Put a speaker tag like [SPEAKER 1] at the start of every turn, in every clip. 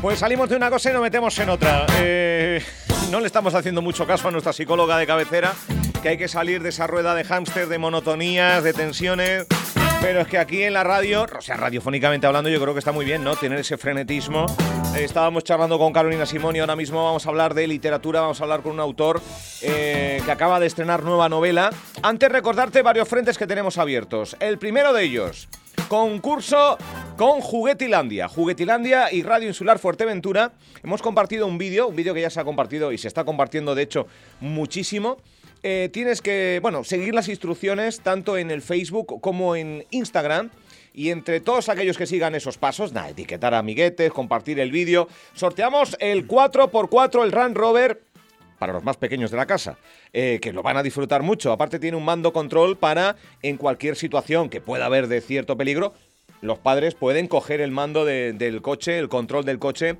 [SPEAKER 1] Pues salimos de una cosa y nos metemos en otra. Eh, no le estamos haciendo mucho caso a nuestra psicóloga de cabecera, que hay que salir de esa rueda de hámster, de monotonías, de tensiones. Pero es que aquí en la radio, o sea, radiofónicamente hablando, yo creo que está muy bien, ¿no? Tener ese frenetismo. Eh, estábamos charlando con Carolina Simón y ahora mismo vamos a hablar de literatura, vamos a hablar con un autor eh, que acaba de estrenar nueva novela. Antes recordarte varios frentes que tenemos abiertos. El primero de ellos, concurso con Juguetilandia. Juguetilandia y Radio Insular Fuerteventura. Hemos compartido un vídeo, un vídeo que ya se ha compartido y se está compartiendo, de hecho, muchísimo. Eh, tienes que, bueno, seguir las instrucciones tanto en el Facebook como en Instagram. Y entre todos aquellos que sigan esos pasos, nada, etiquetar a amiguetes, compartir el vídeo, sorteamos el 4x4, el Run Rover para los más pequeños de la casa, eh, que lo van a disfrutar mucho. Aparte tiene un mando control para, en cualquier situación que pueda haber de cierto peligro, los padres pueden coger el mando del coche, el control del coche,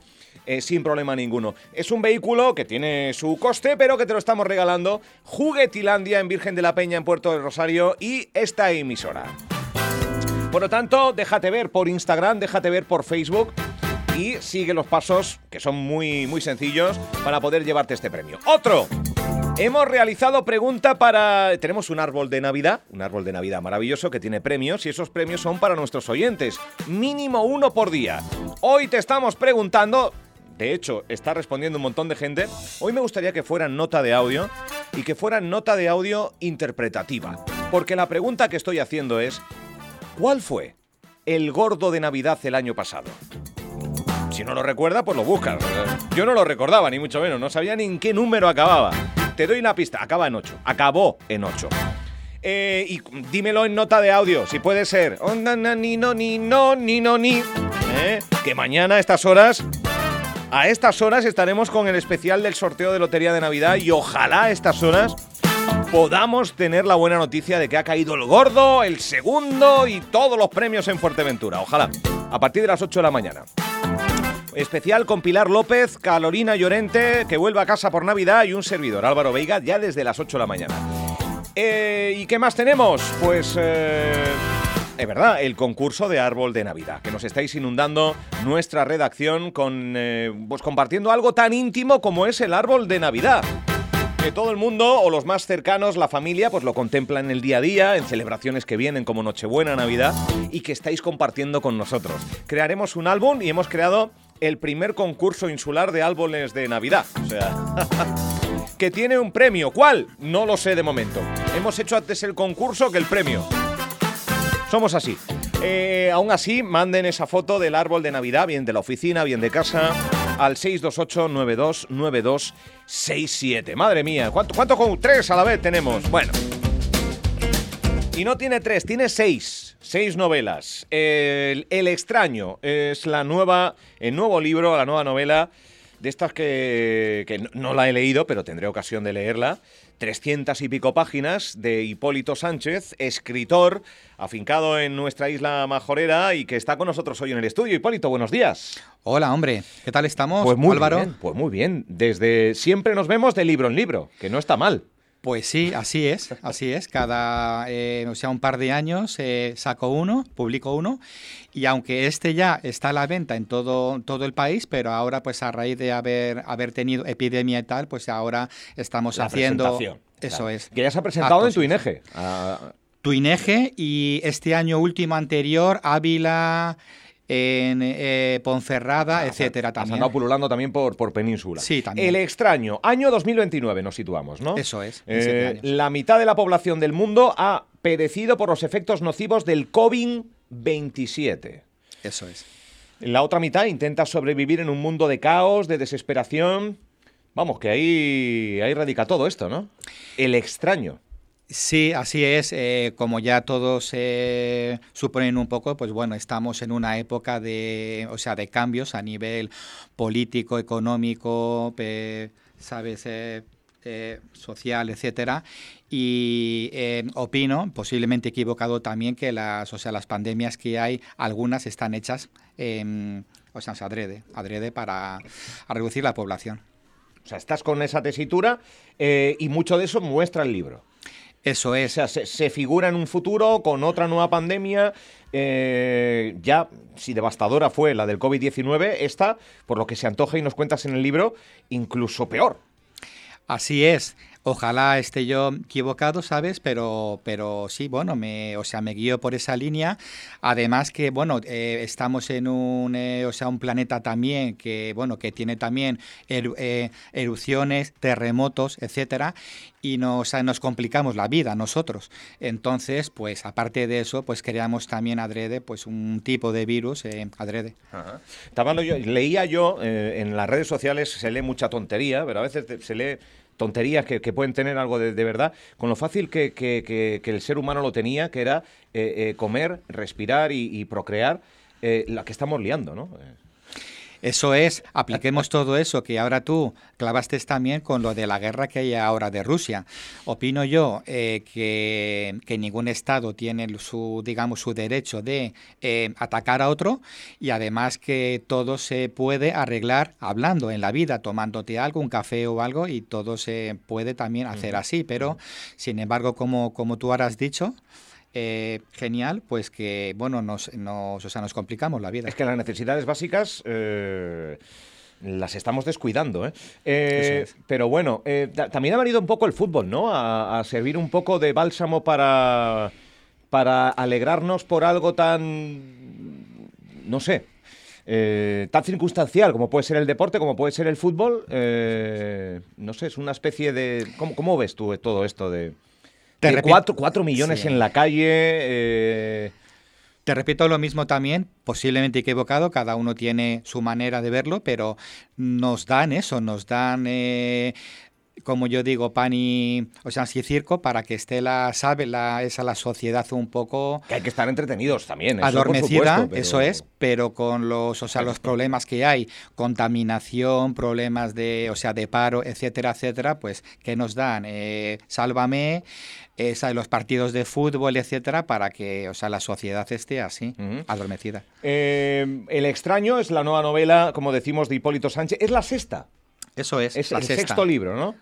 [SPEAKER 1] eh, sin problema ninguno. Es un vehículo que tiene su coste, pero que te lo estamos regalando. Juguetilandia en Virgen de la Peña, en Puerto del Rosario, y esta emisora. Por lo tanto, déjate ver por Instagram, déjate ver por Facebook y sigue los pasos, que son muy, muy sencillos, para poder llevarte este premio. ¡Otro! Hemos realizado pregunta para... Tenemos un árbol de Navidad, un árbol de Navidad maravilloso que tiene premios y esos premios son para nuestros oyentes. Mínimo uno por día. Hoy te estamos preguntando... De hecho, está respondiendo un montón de gente. Hoy me gustaría que fuera nota de audio y que fuera nota de audio interpretativa. Porque la pregunta que estoy haciendo es, ¿cuál fue el gordo de Navidad el año pasado? Si no lo recuerda, pues lo buscas. Yo no lo recordaba, ni mucho menos. No sabía ni en qué número acababa. Te doy una pista. Acaba en 8. Acabó en 8. Eh, y dímelo en nota de audio, si puede ser. Ni no, ni no, ni no, ni. ¿Eh? Que mañana a estas horas. A estas horas estaremos con el especial del sorteo de Lotería de Navidad y ojalá a estas horas podamos tener la buena noticia de que ha caído el gordo, el segundo y todos los premios en Fuerteventura. Ojalá. A partir de las 8 de la mañana. Especial con Pilar López, Carolina Llorente, que vuelve a casa por Navidad, y un servidor, Álvaro Veiga, ya desde las 8 de la mañana. Eh, ¿Y qué más tenemos? Pues... Eh, es verdad, el concurso de árbol de Navidad, que nos estáis inundando nuestra redacción con, eh, pues compartiendo algo tan íntimo como es el árbol de Navidad que todo el mundo o los más cercanos, la familia, pues lo contemplan en el día a día, en celebraciones que vienen como Nochebuena, Navidad y que estáis compartiendo con nosotros. Crearemos un álbum y hemos creado el primer concurso insular de árboles de Navidad. O sea, que tiene un premio. ¿Cuál? No lo sé de momento. Hemos hecho antes el concurso que el premio. Somos así. Eh, aún así, manden esa foto del árbol de Navidad, bien de la oficina, bien de casa, al 628-929267. Madre mía, ¿cuánto, cuánto con tres a la vez tenemos? Bueno. Y no tiene tres, tiene seis. Seis novelas. El, extraño es la nueva, el nuevo libro, la nueva novela de estas que, no, la he leído, pero tendré ocasión de leerla. 300 y pico páginas de Hipólito Sánchez, escritor afincado en nuestra isla majorera y que está con nosotros hoy en el estudio. Hipólito, buenos días.
[SPEAKER 2] Hola, hombre. ¿Qué tal estamos,
[SPEAKER 1] pues muy
[SPEAKER 2] Álvaro?
[SPEAKER 1] Bien, pues muy bien. Desde siempre nos vemos de libro en libro, que no está mal.
[SPEAKER 2] Pues sí, así es, así es. Cada, eh, o sea, un par de años eh, saco uno, publico uno, y aunque este ya está a la venta en todo, todo el país, pero ahora pues a raíz de haber, haber tenido epidemia y tal, pues ahora estamos haciendo... Eso es.
[SPEAKER 1] Que ya se ha presentado en tu INEGE.
[SPEAKER 2] Tu INEGE y este año último anterior, Ávila en eh, Ponferrada, etcétera.
[SPEAKER 1] También. Has andado pululando también por, por Península.
[SPEAKER 2] Sí, también.
[SPEAKER 1] El extraño, año 2029 nos situamos, ¿no?
[SPEAKER 2] Eso es.
[SPEAKER 1] Eh, la mitad de la población del mundo ha perecido por los efectos nocivos del COVID-27.
[SPEAKER 2] Eso es.
[SPEAKER 1] La otra mitad intenta sobrevivir en un mundo de caos, de desesperación. Vamos, que ahí, ahí radica todo esto, ¿no? El extraño.
[SPEAKER 2] Sí, así es. Eh, como ya todos eh, suponen un poco, pues bueno, estamos en una época de, o sea, de cambios a nivel político, económico, sabes, eh, social, etcétera. Y opino, posiblemente equivocado también, que las, o sea, las pandemias que hay, algunas están hechas, o sea, adrede, adrede para reducir la población.
[SPEAKER 1] O sea, estás con esa tesitura y mucho de eso muestra el libro.
[SPEAKER 2] Eso es.
[SPEAKER 1] Se, figura en un futuro con otra nueva pandemia. Eh, ya, si devastadora fue la del COVID-19, esta, por lo que se antoja y nos cuentas en el libro, incluso peor.
[SPEAKER 2] Así es. Ojalá esté yo equivocado, ¿sabes? Pero, pero sí, bueno, me, o sea, me guío por esa línea. Además que, bueno, eh, estamos en un, eh, o sea, un planeta también que, bueno, que tiene también eh, erupciones, terremotos, etcétera, y nos, nos complicamos la vida nosotros. Entonces, pues, aparte de eso, pues creamos también adrede, pues, un tipo de virus adrede.
[SPEAKER 1] yo, leía yo en las redes sociales, se lee mucha tontería, pero a veces se lee tonterías que, pueden tener algo de, verdad, con lo fácil que, el ser humano lo tenía, que era eh, eh, comer, respirar y, procrear, eh, la que estamos liando, ¿no?
[SPEAKER 2] Eso es, apliquemos todo eso que ahora tú clavaste también con lo de la guerra que hay ahora de Rusia. Opino yo eh, que, ningún Estado tiene su, digamos, su derecho de eh, atacar a otro y además que todo se puede arreglar hablando en la vida, tomándote algo, un café o algo y todo se puede también hacer así. Pero, sin embargo, como, como tú ahora has dicho, eh, genial, pues que, bueno, nos, nos, o sea, nos complicamos la vida.
[SPEAKER 1] Es que las necesidades básicas... Eh, las estamos descuidando. ¿eh? Pero bueno, también ha venido un poco el fútbol, ¿no? A, servir un poco de bálsamo para, para alegrarnos por algo tan, no sé, tan circunstancial como puede ser el deporte, como puede ser el fútbol. no sé, es una especie de... ¿Cómo, cómo ves tú todo esto de...? Te cuatro, millones en la calle. Eh.
[SPEAKER 2] Te repito lo mismo también, posiblemente equivocado, cada uno tiene su manera de verlo, pero nos dan eso, nos dan eh, como yo digo, pan y, o sea, sí circo, para que esté la, sabe, la, esa la sociedad un poco...
[SPEAKER 1] Que hay que estar entretenidos también.
[SPEAKER 2] adormecida, eso es, pero con los, o sea, los problemas que hay, contaminación, problemas de, o sea, de paro, etcétera, etcétera, pues, ¿qué nos dan? Eh, sálvame, esa, los partidos de fútbol, etcétera, para que, o sea, la sociedad esté así, adormecida.
[SPEAKER 1] Eh, el extraño es la nueva novela, como decimos, de Hipólito Sánchez. Es la sexta.
[SPEAKER 2] Eso es.
[SPEAKER 1] Es el sexto libro, ¿no?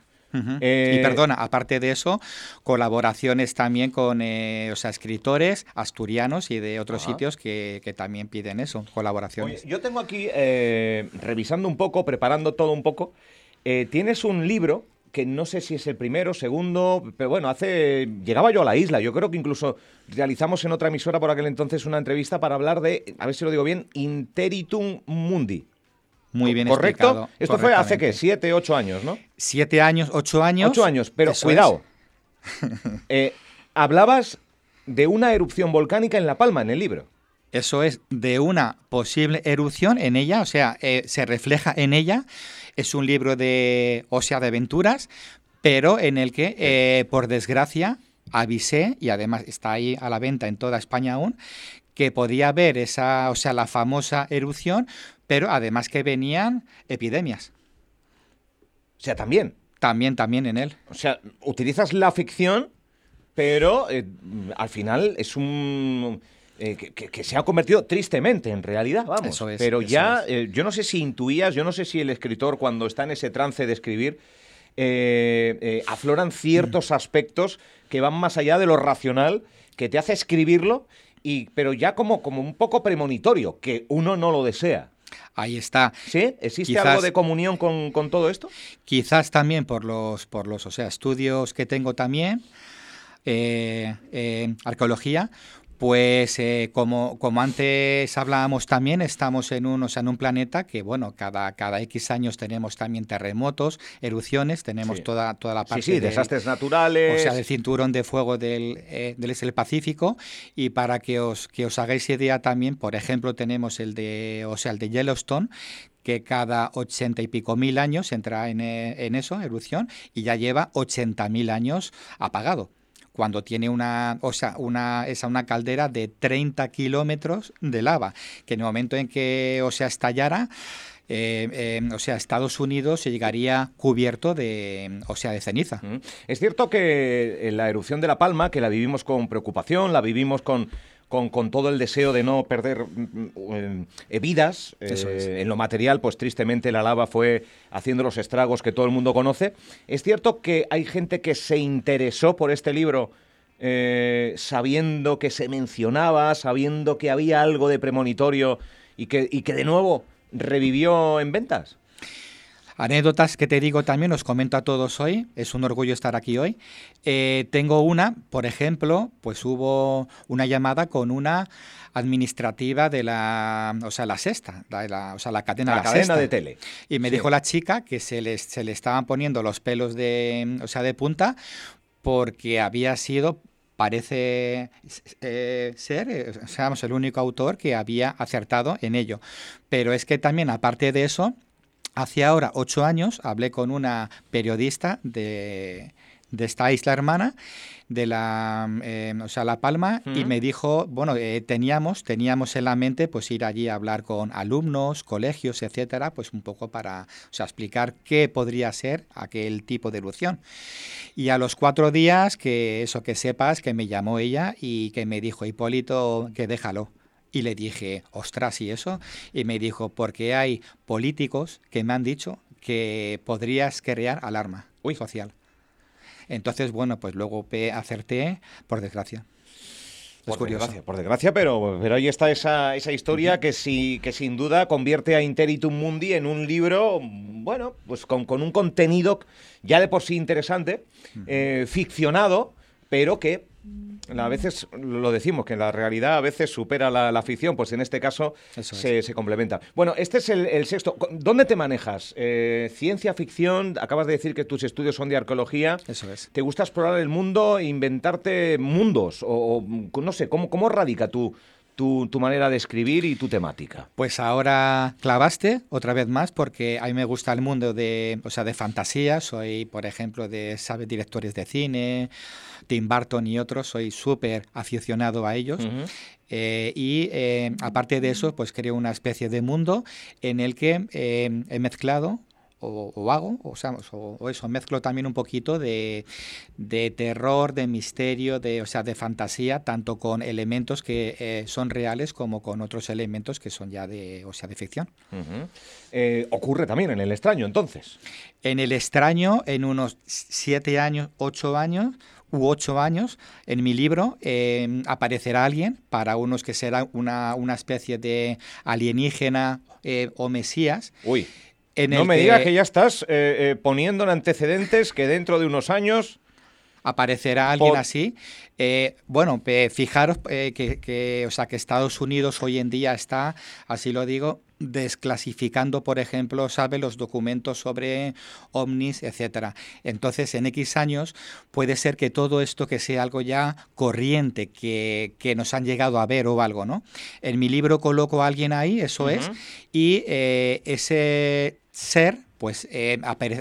[SPEAKER 2] Eh, y perdona, aparte de eso, colaboraciones también con eh, o sea, escritores asturianos y de otros sitios que, también piden eso, colaboraciones.
[SPEAKER 1] yo tengo aquí, eh, revisando un poco, preparando todo un poco, tienes un libro que no sé si es el primero, segundo, pero bueno, hace llegaba yo a la isla. Yo creo que incluso realizamos en otra emisora por aquel entonces una entrevista para hablar de, a ver si lo digo bien, Interitum Mundi.
[SPEAKER 2] Muy bien
[SPEAKER 1] ¿Correcto? Esto fue hace, ¿qué? Siete, ocho años, ¿no?
[SPEAKER 2] Siete años, ocho años.
[SPEAKER 1] Ocho años, pero cuidado. Eh, hablabas de una erupción volcánica en La Palma, en el libro.
[SPEAKER 2] Eso es, de una posible erupción en ella, o sea, eh, se refleja en ella. Es un libro de, o sea, de aventuras, pero en el que, eh, por desgracia, avisé, y además está ahí a la venta en toda España aún, que podía haber esa, o sea, la famosa erupción, pero además que venían epidemias.
[SPEAKER 1] O sea, también.
[SPEAKER 2] También, también en él.
[SPEAKER 1] O sea, utilizas la ficción, pero eh, al final es un... Eh, que, se ha convertido tristemente en realidad, vamos. Eso es, pero ya, eh, yo no sé si intuías, yo no sé si el escritor cuando está en ese trance de escribir, afloran ciertos mm. aspectos que van más allá de lo racional, que te hace escribirlo, y, pero ya como, como un poco premonitorio, que uno no lo desea.
[SPEAKER 2] Ahí está.
[SPEAKER 1] ¿Sí? ¿Existe algo de comunión con, todo esto?
[SPEAKER 2] Quizás también por los, por los o sea, estudios que tengo también, eh, eh, arqueología, pues eh, como, como antes hablábamos también, estamos en un, o sea, en un planeta que, bueno, cada, cada X años tenemos también terremotos, erupciones, tenemos toda, toda la parte
[SPEAKER 1] sí, desastres naturales.
[SPEAKER 2] O sea, del cinturón de fuego del, eh, del, Pacífico. Y para que os, que os hagáis idea también, por ejemplo, tenemos el de, o sea, el de Yellowstone, que cada ochenta y pico mil años entra en, eh, en eso, erupción, y ya lleva ochenta mil años apagado cuando tiene una, o sea, una, esa, una caldera de 30 kilómetros de lava, que en el momento en que, o sea, estallara, eh, eh, o sea, Estados Unidos se llegaría cubierto de, o sea, de ceniza.
[SPEAKER 1] Es cierto que la erupción de La Palma, que la vivimos con preocupación, la vivimos con, con, con, todo el deseo de no perder mm, mm, vidas. En lo material, pues tristemente la lava fue haciendo los estragos que todo el mundo conoce. Es cierto que hay gente que se interesó por este libro sabiendo que se mencionaba, sabiendo que había algo de premonitorio y que, y que de nuevo revivió en ventas.
[SPEAKER 2] Anécdotas que te digo también, os comento a todos hoy, es un orgullo estar aquí hoy. Eh, tengo una, por ejemplo, pues hubo una llamada con una administrativa de la, o sea, la sexta, la, o sea, la cadena,
[SPEAKER 1] la, cadena de tele.
[SPEAKER 2] Y me dijo la chica que se les, se le estaban poniendo los pelos de, o sea, de punta porque había sido parece eh, ser, eh, seamos el único autor que había acertado en ello. Pero es que también, aparte de eso, hace ahora ocho años hablé con una periodista de, de esta isla hermana de la, eh, o sea, La Palma y me dijo, bueno, eh, teníamos, teníamos en la mente pues ir allí a hablar con alumnos, colegios, etcétera, pues un poco para, o sea, explicar qué podría ser aquel tipo de erupción. Y a los cuatro días, que eso que sepas, que me llamó ella y que me dijo, Hipólito, que déjalo. Y le dije, ostras, ¿y eso? Y me dijo, porque hay políticos que me han dicho que podrías crear alarma social. Entonces, bueno, pues luego acerté, por desgracia.
[SPEAKER 1] por desgracia, por desgracia, pero, pero ahí está esa, esa historia que, sí, que sin duda convierte a Interitum Mundi en un libro, bueno, pues con, con un contenido ya de por sí interesante, eh, ficcionado, pero que a veces lo decimos, que la realidad a veces supera la, ficción, pues en este caso se, complementa. Bueno, este es el, sexto. ¿Dónde te manejas? Eh, ¿Ciencia ficción? Acabas de decir que tus estudios son de arqueología.
[SPEAKER 2] Eso es.
[SPEAKER 1] ¿Te gusta explorar el mundo, inventarte mundos? O, no sé, ¿cómo, cómo radica tu, tu, manera de escribir y tu temática?
[SPEAKER 2] Pues ahora clavaste otra vez más porque a mí me gusta el mundo de, o sea, de fantasía. Soy, por ejemplo, de sabe directores de cine, Tim Burton y otros, soy súper aficionado a ellos. Eh, y eh, aparte de eso, pues creo una especie de mundo en el que eh, he mezclado o, hago, o, sea, o, eso, mezclo también un poquito de, terror, de misterio, de, o sea, de fantasía, tanto con elementos que son reales como con otros elementos que son ya de, o sea, de ficción.
[SPEAKER 1] ocurre también en el extraño, entonces.
[SPEAKER 2] En el extraño, en unos siete años, ocho años, u ocho años, en mi libro em, aparecerá alguien, para unos que será una, una especie de alienígena eh, o mesías.
[SPEAKER 1] Uy. No me digas que ya estás eh, eh, poniendo en antecedentes que dentro de unos años
[SPEAKER 2] aparecerá alguien así. bueno, fijaros que, que, o sea, que Estados Unidos hoy en día está, así lo digo, desclasificando, por ejemplo, sabe los documentos sobre ovnis, etcétera. Entonces, en X años puede ser que todo esto que sea algo ya corriente, que, que nos han llegado a ver o algo, ¿no? En mi libro coloco a alguien ahí, eso es, y eh, ese ser pues eh,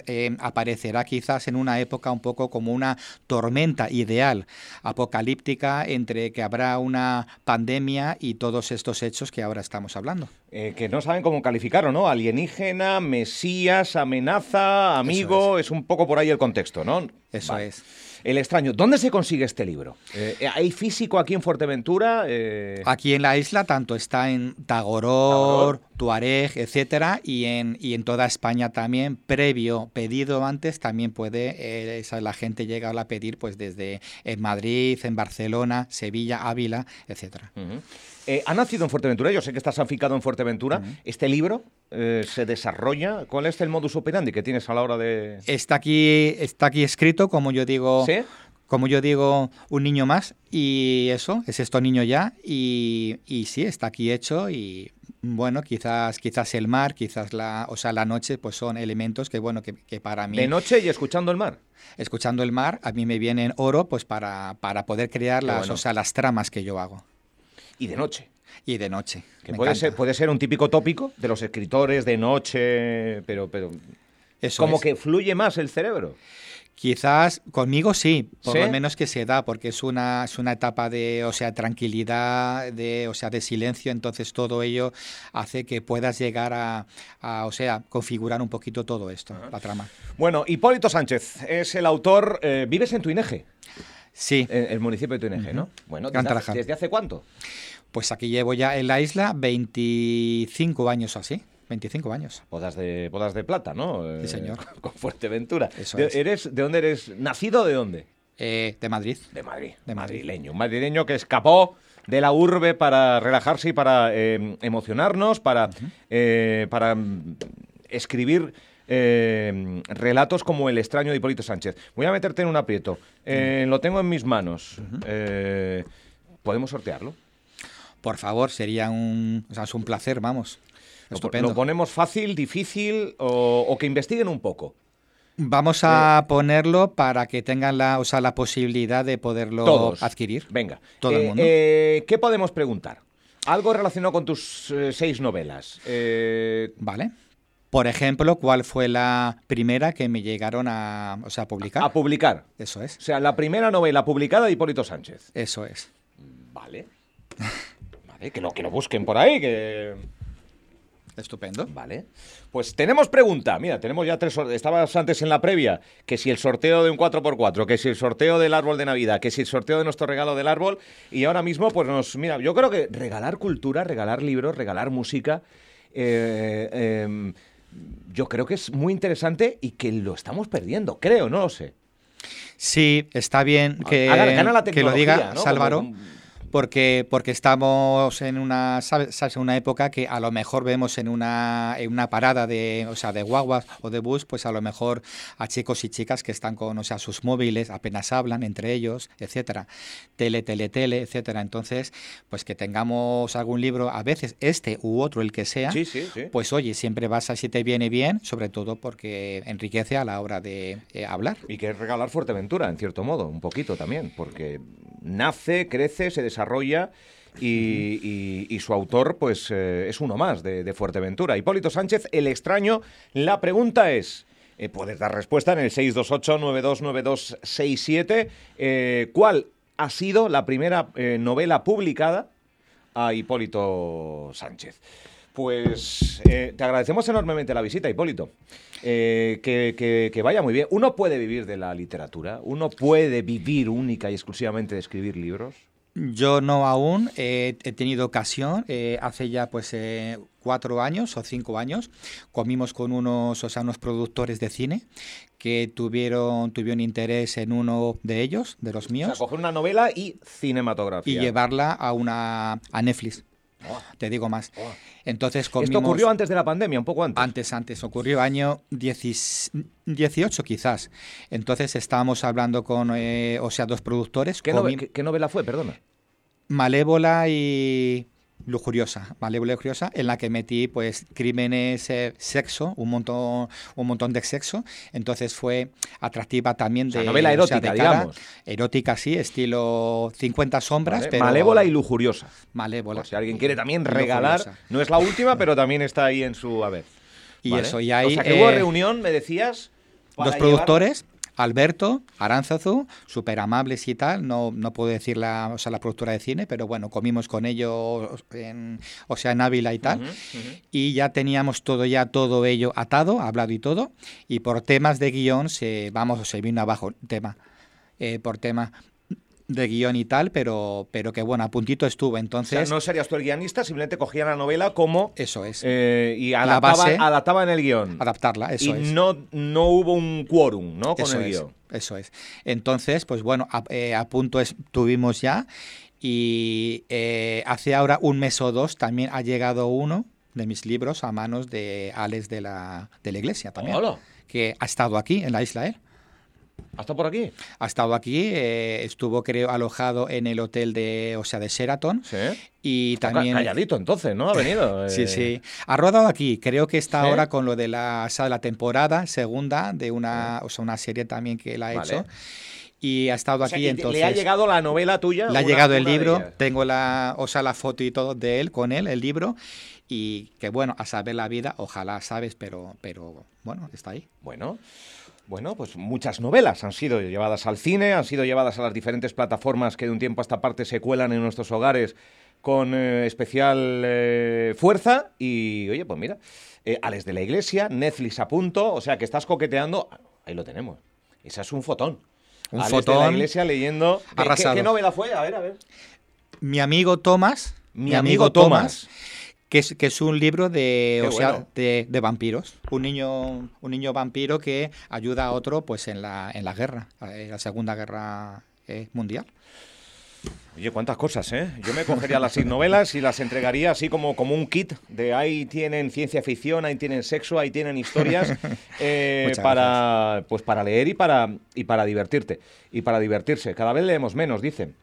[SPEAKER 2] eh, aparecerá quizás en una época un poco como una tormenta ideal, apocalíptica, entre que habrá una pandemia y todos estos hechos que ahora estamos hablando.
[SPEAKER 1] Eh, que no saben cómo calificarlo, ¿no? Alienígena, mesías, amenaza, amigo, es. un poco por ahí el contexto, ¿no?
[SPEAKER 2] Eso es.
[SPEAKER 1] El extraño. ¿Dónde se consigue este libro? Eh, ¿Hay físico aquí en Fuerteventura?
[SPEAKER 2] Eh, aquí en la isla, tanto está en Tagoror, Tuareg, etcétera, y en, y en toda España también, previo pedido antes, también puede, eh, la gente llega a pedir pues desde en Madrid, en Barcelona, Sevilla, Ávila, etcétera.
[SPEAKER 1] ha nacido en Fuerteventura, yo sé que estás aficado en Fuerteventura. ¿Este libro se desarrolla? ¿Cuál es el modus operandi que tienes a la hora de...?
[SPEAKER 2] Está aquí, está aquí escrito, como yo digo, como yo digo, un niño más y eso, es esto niño ya y, y sí, está aquí hecho y bueno, quizás, quizás el mar, quizás la, o sea, la noche, pues son elementos que, bueno, que, para mí...
[SPEAKER 1] De noche y escuchando el mar.
[SPEAKER 2] Escuchando el mar, a mí me viene oro, pues para, para poder crear las, o sea, las tramas que yo hago.
[SPEAKER 1] Y de noche.
[SPEAKER 2] Y de noche.
[SPEAKER 1] Que puede ser, puede ser un típico tópico de los escritores de noche, pero, pero Eso como que fluye más el cerebro.
[SPEAKER 2] Quizás conmigo sí, por lo menos que se da, porque es una, es una etapa de, o sea, tranquilidad, de, o sea, de silencio, entonces todo ello hace que puedas llegar a, o sea, configurar un poquito todo esto, la trama.
[SPEAKER 1] Bueno, Hipólito Sánchez es el autor, eh, ¿vives en Tuineje?
[SPEAKER 2] Sí.
[SPEAKER 1] El municipio de Túnez, ¿no? Bueno,
[SPEAKER 2] Gran
[SPEAKER 1] ¿desde, hace-
[SPEAKER 2] Tarajal.
[SPEAKER 1] ¿desde hace cuánto?
[SPEAKER 2] Pues aquí llevo ya en la isla 25 años o así. 25 años.
[SPEAKER 1] Bodas de, bodas de plata, ¿no?
[SPEAKER 2] Sí, señor.
[SPEAKER 1] Con Fuerteventura.
[SPEAKER 2] Eso
[SPEAKER 1] ¿De,
[SPEAKER 2] es.
[SPEAKER 1] eres, ¿De dónde eres? ¿Nacido de dónde?
[SPEAKER 2] Eh, de Madrid.
[SPEAKER 1] De Madrid.
[SPEAKER 2] De Madrid.
[SPEAKER 1] Madrileño. Un madrileño que escapó de la urbe para relajarse y para eh, emocionarnos, para, eh, para mm, escribir eh, relatos como El extraño de Hipólito Sánchez. Voy a meterte en un aprieto. Eh, Lo tengo en mis manos. Eh, ¿Podemos sortearlo?
[SPEAKER 2] Por favor, sería un, o sea, es un placer, vamos.
[SPEAKER 1] ¿Lo,
[SPEAKER 2] Estupendo.
[SPEAKER 1] lo ponemos fácil, difícil o, o que investiguen un poco?
[SPEAKER 2] Vamos a ponerlo para que tengan la, o sea, la posibilidad de poderlo
[SPEAKER 1] Todos.
[SPEAKER 2] adquirir.
[SPEAKER 1] Venga.
[SPEAKER 2] Todo el
[SPEAKER 1] Eh,
[SPEAKER 2] mundo.
[SPEAKER 1] eh, ¿Qué podemos preguntar? Algo relacionado con tus eh, seis novelas. Eh,
[SPEAKER 2] ¿Vale? Por ejemplo, ¿cuál fue la primera que me llegaron a, o sea, a publicar?
[SPEAKER 1] a publicar.
[SPEAKER 2] Eso es.
[SPEAKER 1] O sea, la primera novela publicada de Hipólito Sánchez.
[SPEAKER 2] Eso es.
[SPEAKER 1] Vale. Vale, que lo, que lo busquen por ahí, que...
[SPEAKER 2] Estupendo.
[SPEAKER 1] Vale. Pues tenemos pregunta. Mira, tenemos ya tres... sor- Estabas antes en la previa, que si el sorteo de un 4x4, que si el sorteo del árbol de Navidad, que si el sorteo de nuestro regalo del árbol. Y ahora mismo, pues nos... Mira, yo creo que regalar cultura, regalar libros, regalar música... eh, eh, yo creo que es muy interesante y que lo estamos perdiendo, creo, no lo sé.
[SPEAKER 2] Sí, está bien que,
[SPEAKER 1] Haga- gana la
[SPEAKER 2] que lo diga
[SPEAKER 1] ¿no?
[SPEAKER 2] Sálvaro,
[SPEAKER 1] Como-
[SPEAKER 2] porque, porque estamos en una, ¿sabes? una época que a lo mejor vemos en una, en una parada de, o sea, de guaguas o de bus, pues a lo mejor a chicos y chicas que están con o sea, sus móviles, apenas hablan entre ellos, etcétera. Tele, tele, tele, etcétera. Entonces, pues que tengamos algún libro, a veces este u otro, el que sea,
[SPEAKER 1] Sí, sí, sí.
[SPEAKER 2] pues oye, siempre vas a si te viene bien, sobre todo porque enriquece a la hora de eh, hablar.
[SPEAKER 1] Y que es regalar Fuerteventura, en cierto modo, un poquito también, porque nace, crece, se desarrolla y, y- su autor, pues, eh, es uno más de, Fuerteventura. Hipólito Sánchez, el extraño. La pregunta es. eh, puedes dar respuesta en el 628-929267. eh, ¿Cuál ha sido la primera novela publicada a Hipólito Sánchez? Pues te agradecemos enormemente la visita, Hipólito. Que vaya muy bien. Uno puede vivir de la literatura, uno puede vivir única y exclusivamente de escribir libros.
[SPEAKER 2] Yo no aún eh, he tenido ocasión, eh, hace ya pues eh, cuatro años o cinco años, comimos con unos, o sea, unos productores de cine que tuvieron, tuvieron interés en uno de ellos, de los
[SPEAKER 1] O sea,
[SPEAKER 2] míos,
[SPEAKER 1] coger una novela y
[SPEAKER 2] y
[SPEAKER 1] cinematografía.
[SPEAKER 2] llevarla a una a Netflix.
[SPEAKER 1] Oh.
[SPEAKER 2] Te digo más.
[SPEAKER 1] Oh.
[SPEAKER 2] Entonces comimos...
[SPEAKER 1] Esto ocurrió antes de la pandemia, un poco antes.
[SPEAKER 2] Antes, antes, ocurrió año 10 18 quizás. Entonces estábamos hablando con, eh, o sea, dos productores.
[SPEAKER 1] ¿Qué, nove- qué- qué novela fue? Perdona.
[SPEAKER 2] Malévola y lujuriosa, Malévola y lujuriosa, en la que metí pues crímenes, eh, sexo, un montón, un montón de sexo. Entonces fue atractiva también
[SPEAKER 1] O sea,
[SPEAKER 2] de
[SPEAKER 1] novela
[SPEAKER 2] o sea,
[SPEAKER 1] erótica,
[SPEAKER 2] de cara.
[SPEAKER 1] digamos.
[SPEAKER 2] Erótica, sí, estilo 50 sombras,
[SPEAKER 1] Vale,
[SPEAKER 2] pero
[SPEAKER 1] Malévola y lujuriosa.
[SPEAKER 2] malévola.
[SPEAKER 1] Por si alguien quiere también regalar,
[SPEAKER 2] lujuriosa.
[SPEAKER 1] no es la última, pero también está ahí en su haber.
[SPEAKER 2] Y
[SPEAKER 1] Vale.
[SPEAKER 2] eso, y ahí
[SPEAKER 1] O sea, que hubo
[SPEAKER 2] eh,
[SPEAKER 1] reunión, me decías. llevar-
[SPEAKER 2] productores, Alberto, Aránzazu, súper amables y tal, no, no puedo decir la, o sea, la productora de cine, pero bueno, comimos con ellos en, o sea, en Ávila y tal, y ya teníamos todo ya todo ello atado, hablado y todo, y por temas de guion se, vamos, se vino abajo el tema, eh, por tema de guion y tal, pero, pero que bueno, a puntito estuvo,
[SPEAKER 1] O sea,
[SPEAKER 2] entonces,
[SPEAKER 1] no serías tú el guionista, simplemente cogían la novela como.
[SPEAKER 2] eso es,
[SPEAKER 1] eh, y adaptaban,
[SPEAKER 2] base-
[SPEAKER 1] adaptaban el guion.
[SPEAKER 2] adaptarla, eso
[SPEAKER 1] y
[SPEAKER 2] es.
[SPEAKER 1] no, no hubo un quórum, ¿no? Con
[SPEAKER 2] Eso
[SPEAKER 1] el
[SPEAKER 2] es,
[SPEAKER 1] guion.
[SPEAKER 2] eso es. Entonces, pues bueno, a, eh, a punto estuvimos ya y eh, hace ahora un mes o dos también ha llegado uno de mis libros a manos de Alex de la, de la iglesia también,
[SPEAKER 1] Hola.
[SPEAKER 2] que ha estado aquí en la isla él.
[SPEAKER 1] ¿Hasta por aquí?
[SPEAKER 2] Ha estado aquí, eh, estuvo creo alojado en el hotel de, o sea, de Sheraton
[SPEAKER 1] Sí.
[SPEAKER 2] y también...
[SPEAKER 1] calladito entonces, ¿no? Ha venido.
[SPEAKER 2] Sí,
[SPEAKER 1] eh.
[SPEAKER 2] sí. Ha rodado aquí. Creo que está
[SPEAKER 1] ¿Sí?
[SPEAKER 2] ahora con lo de la, o sea, la temporada segunda de una, o sea, una serie también que él ha
[SPEAKER 1] Vale.
[SPEAKER 2] hecho. Y ha estado
[SPEAKER 1] O sea,
[SPEAKER 2] aquí entonces.
[SPEAKER 1] Le ha llegado la novela tuya.
[SPEAKER 2] Le ha llegado el libro, tengo la, o sea, la foto y todo de él, con él, el libro, y que bueno, a saber la vida, ojalá sabes, pero, pero bueno, está ahí.
[SPEAKER 1] Bueno. Bueno, pues muchas novelas han sido llevadas al cine, han sido llevadas a las diferentes plataformas que de un tiempo a esta parte se cuelan en nuestros hogares con eh, especial eh, fuerza. Y oye, pues mira, eh, Alex de la Iglesia, Netflix a punto, o sea que estás coqueteando. Ahí lo tenemos. Esa es un fotón.
[SPEAKER 2] un
[SPEAKER 1] Alex
[SPEAKER 2] fotón.
[SPEAKER 1] de la iglesia leyendo. ¿Qué- ¿Qué,
[SPEAKER 2] arrasado.
[SPEAKER 1] qué novela fue? A ver, a ver.
[SPEAKER 2] Mi amigo Thomas.
[SPEAKER 1] Mi amigo Thomas.
[SPEAKER 2] Que es, que es un libro de, o sea,
[SPEAKER 1] bueno.
[SPEAKER 2] de, de vampiros. Un niño, un niño vampiro que ayuda a otro pues en la, en la guerra, en la Segunda Guerra eh, Mundial.
[SPEAKER 1] Oye, cuántas cosas, ¿eh? Yo me cogería las seis novelas y las entregaría así como, como un kit de ahí tienen ciencia ficción, ahí tienen sexo, ahí tienen historias eh, para pues para leer y para y para divertirte y para divertirse. Cada vez leemos menos, dicen.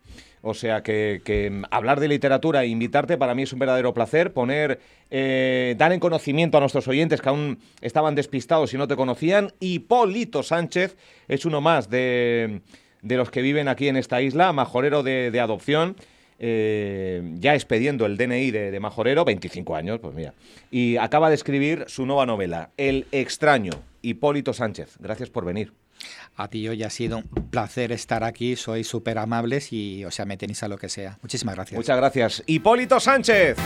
[SPEAKER 1] O sea que, hablar de literatura e invitarte para mí es un verdadero placer. Poner, eh, dar en conocimiento a nuestros oyentes que aún estaban despistados y no te conocían. Hipólito Sánchez es uno más de, de los que viven aquí en esta isla, majorero de, de adopción. eh, ya expediendo el DNI de, de Majorero, 25 años, pues mira. Y acaba de escribir su nueva novela, El extraño, Hipólito Sánchez. Gracias por venir.
[SPEAKER 2] A ti hoy ha sido un placer estar aquí, sois súper amables y, o sea, me tenéis a lo que sea. Muchísimas gracias.
[SPEAKER 1] Muchas gracias. Hipólito Sánchez.